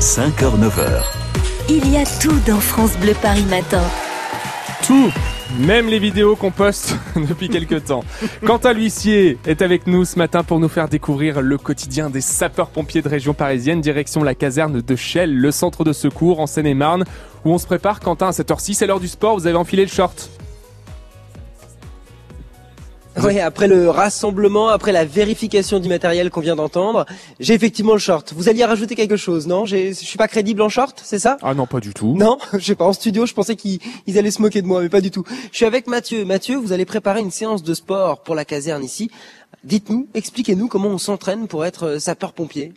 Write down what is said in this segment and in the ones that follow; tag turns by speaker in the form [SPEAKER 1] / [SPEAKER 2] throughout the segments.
[SPEAKER 1] 5h-9h.
[SPEAKER 2] Il y a tout dans France Bleu Paris Matin.
[SPEAKER 3] Tout même les vidéos qu'on poste depuis quelques temps. Quentin l'huissier est avec nous ce matin pour nous faire découvrir le quotidien des sapeurs-pompiers de région parisienne, direction la caserne de Chelles, le centre de secours en Seine-et-Marne, où on se prépare. Quentin, à cette heure-ci, c'est l'heure du sport, vous avez enfilé le short.
[SPEAKER 4] Oui, après le rassemblement, après la vérification du matériel qu'on vient d'entendre, j'ai effectivement le short. Vous alliez rajouter quelque chose, non? Je suis pas crédible en short, c'est ça?
[SPEAKER 3] Ah non, pas du tout.
[SPEAKER 4] Non, je sais pas. En studio, je pensais qu'ils allaient se moquer de moi, mais pas du tout. Je suis avec Mathieu. Mathieu, vous allez préparer une séance de sport pour la caserne ici. Dites-nous, expliquez-nous comment on s'entraîne pour être euh, sapeur-pompier.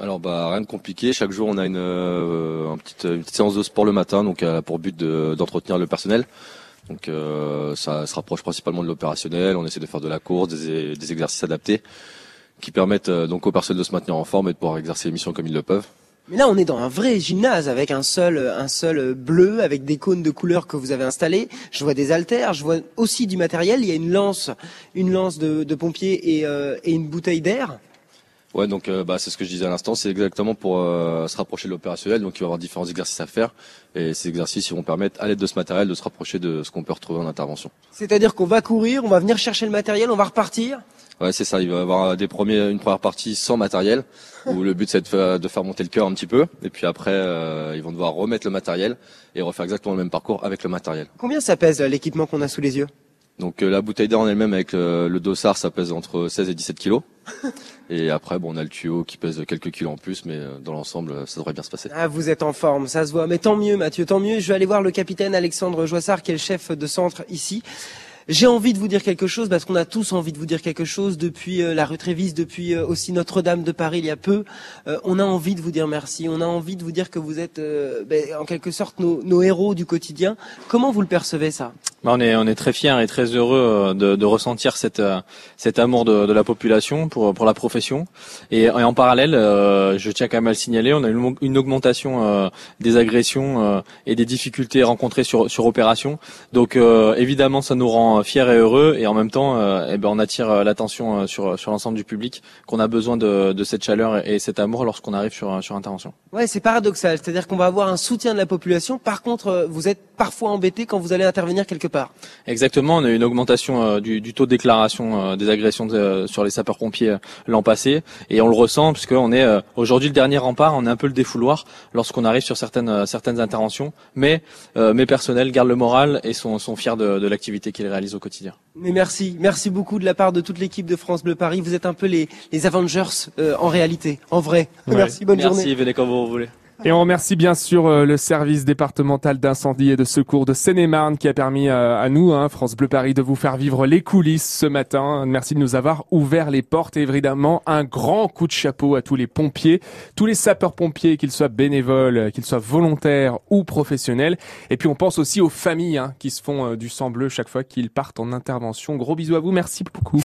[SPEAKER 5] Alors bah rien de compliqué. Chaque jour on a une, euh, petite, une petite, séance de sport le matin, donc a pour but d'entretenir le personnel. Donc euh, ça se rapproche principalement de l'opérationnel. On essaie de faire de la course, des, exercices adaptés qui permettent euh, donc aux personnes de se maintenir en forme et de pouvoir exercer les missions comme ils le peuvent.
[SPEAKER 4] Mais là, on est dans un vrai gymnase avec un seul, bleu, avec des cônes de couleurs que vous avez installés. Je vois des haltères, je vois aussi du matériel. Il y a une lance, une lance de, de euh, et une bouteille d'air.
[SPEAKER 5] Ouais, donc euh, bah, c'est ce que je disais à l'instant, c'est exactement pour euh, se rapprocher de l'opérationnel. Donc il va y avoir différents exercices à faire, et ces exercices ils vont permettre, à l'aide de ce matériel, de se rapprocher de ce qu'on peut retrouver en intervention.
[SPEAKER 4] C'est-à-dire qu'on va courir, on va venir chercher le matériel, on va repartir?
[SPEAKER 5] Ouais, c'est ça. Il va y avoir des premiers, une première partie sans matériel, où le but c'est de, faire monter le cœur un petit peu, et puis après euh, ils vont devoir remettre le matériel et refaire exactement le même parcours avec le matériel.
[SPEAKER 4] Combien ça pèse l'équipement qu'on a sous les yeux?
[SPEAKER 5] Donc la bouteille d'air en elle-même avec le dossard, ça pèse entre 16 et 17 kilos. Et après, bon, on a le tuyau qui pèse quelques kilos en plus, mais euh, dans l'ensemble, ça devrait bien se passer.
[SPEAKER 4] Ah, vous êtes en forme, ça se voit. Mais tant mieux, Mathieu, tant mieux. Je vais aller voir le capitaine Alexandre Joissard, qui est le chef de centre ici. J'ai envie de vous dire quelque chose parce qu'on a tous envie de vous dire quelque chose depuis euh, la rue Trévis, depuis euh, aussi Notre-Dame de Paris il y a peu. Euh, on a envie de vous dire merci. On a envie de vous dire que vous êtes ben, en quelque sorte nos, nos, héros du quotidien. Comment vous le percevez ça?
[SPEAKER 6] On est on est très fiers et très heureux de, de ressentir cette cet amour de, de, la population pour pour la profession. Et, et en parallèle, je tiens quand même à le signaler, on a une, une augmentation des agressions et des difficultés rencontrées sur sur opération. Donc évidemment, ça nous rend fiers et heureux et en même temps euh, eh ben on attire euh, l'attention euh, sur sur l'ensemble du public qu'on a besoin de, de cette chaleur et cet amour lorsqu'on arrive sur sur intervention.
[SPEAKER 4] Ouais, c'est paradoxal, c'est-à-dire qu'on va avoir un soutien de la population. Par contre, vous êtes parfois embêté quand vous allez intervenir quelque part.
[SPEAKER 6] Exactement, on a eu une augmentation du, du, taux de déclaration des agressions sur les sapeurs-pompiers l'an passé et on le ressent puisqu'on est aujourd'hui le dernier rempart, on est un peu le défouloir lorsqu'on arrive sur certaines certaines interventions, mais mes personnels gardent le moral et sont, sont fiers de, de l'activité qu'ils réalisent au quotidien.
[SPEAKER 4] Mais merci, merci beaucoup de la part de toute l'équipe de France Bleu Paris. Vous êtes un peu les, les Avengers euh, en réalité, en vrai. Merci, bonne journée.
[SPEAKER 6] Merci, venez quand vous voulez.
[SPEAKER 3] Et on remercie bien sûr euh, le service départemental d'incendie et de secours de Seine-et-Marne qui a permis euh, à nous, hein, France Bleu Paris, de vous faire vivre les coulisses ce matin. Merci de nous avoir ouvert les portes et évidemment un grand coup de chapeau à tous les pompiers, tous les sapeurs-pompiers, qu'ils soient bénévoles, qu'ils soient volontaires ou professionnels. Et puis on pense aussi aux familles hein, qui se font euh, du sang bleu chaque fois qu'ils partent en intervention. Gros bisous à vous, merci beaucoup.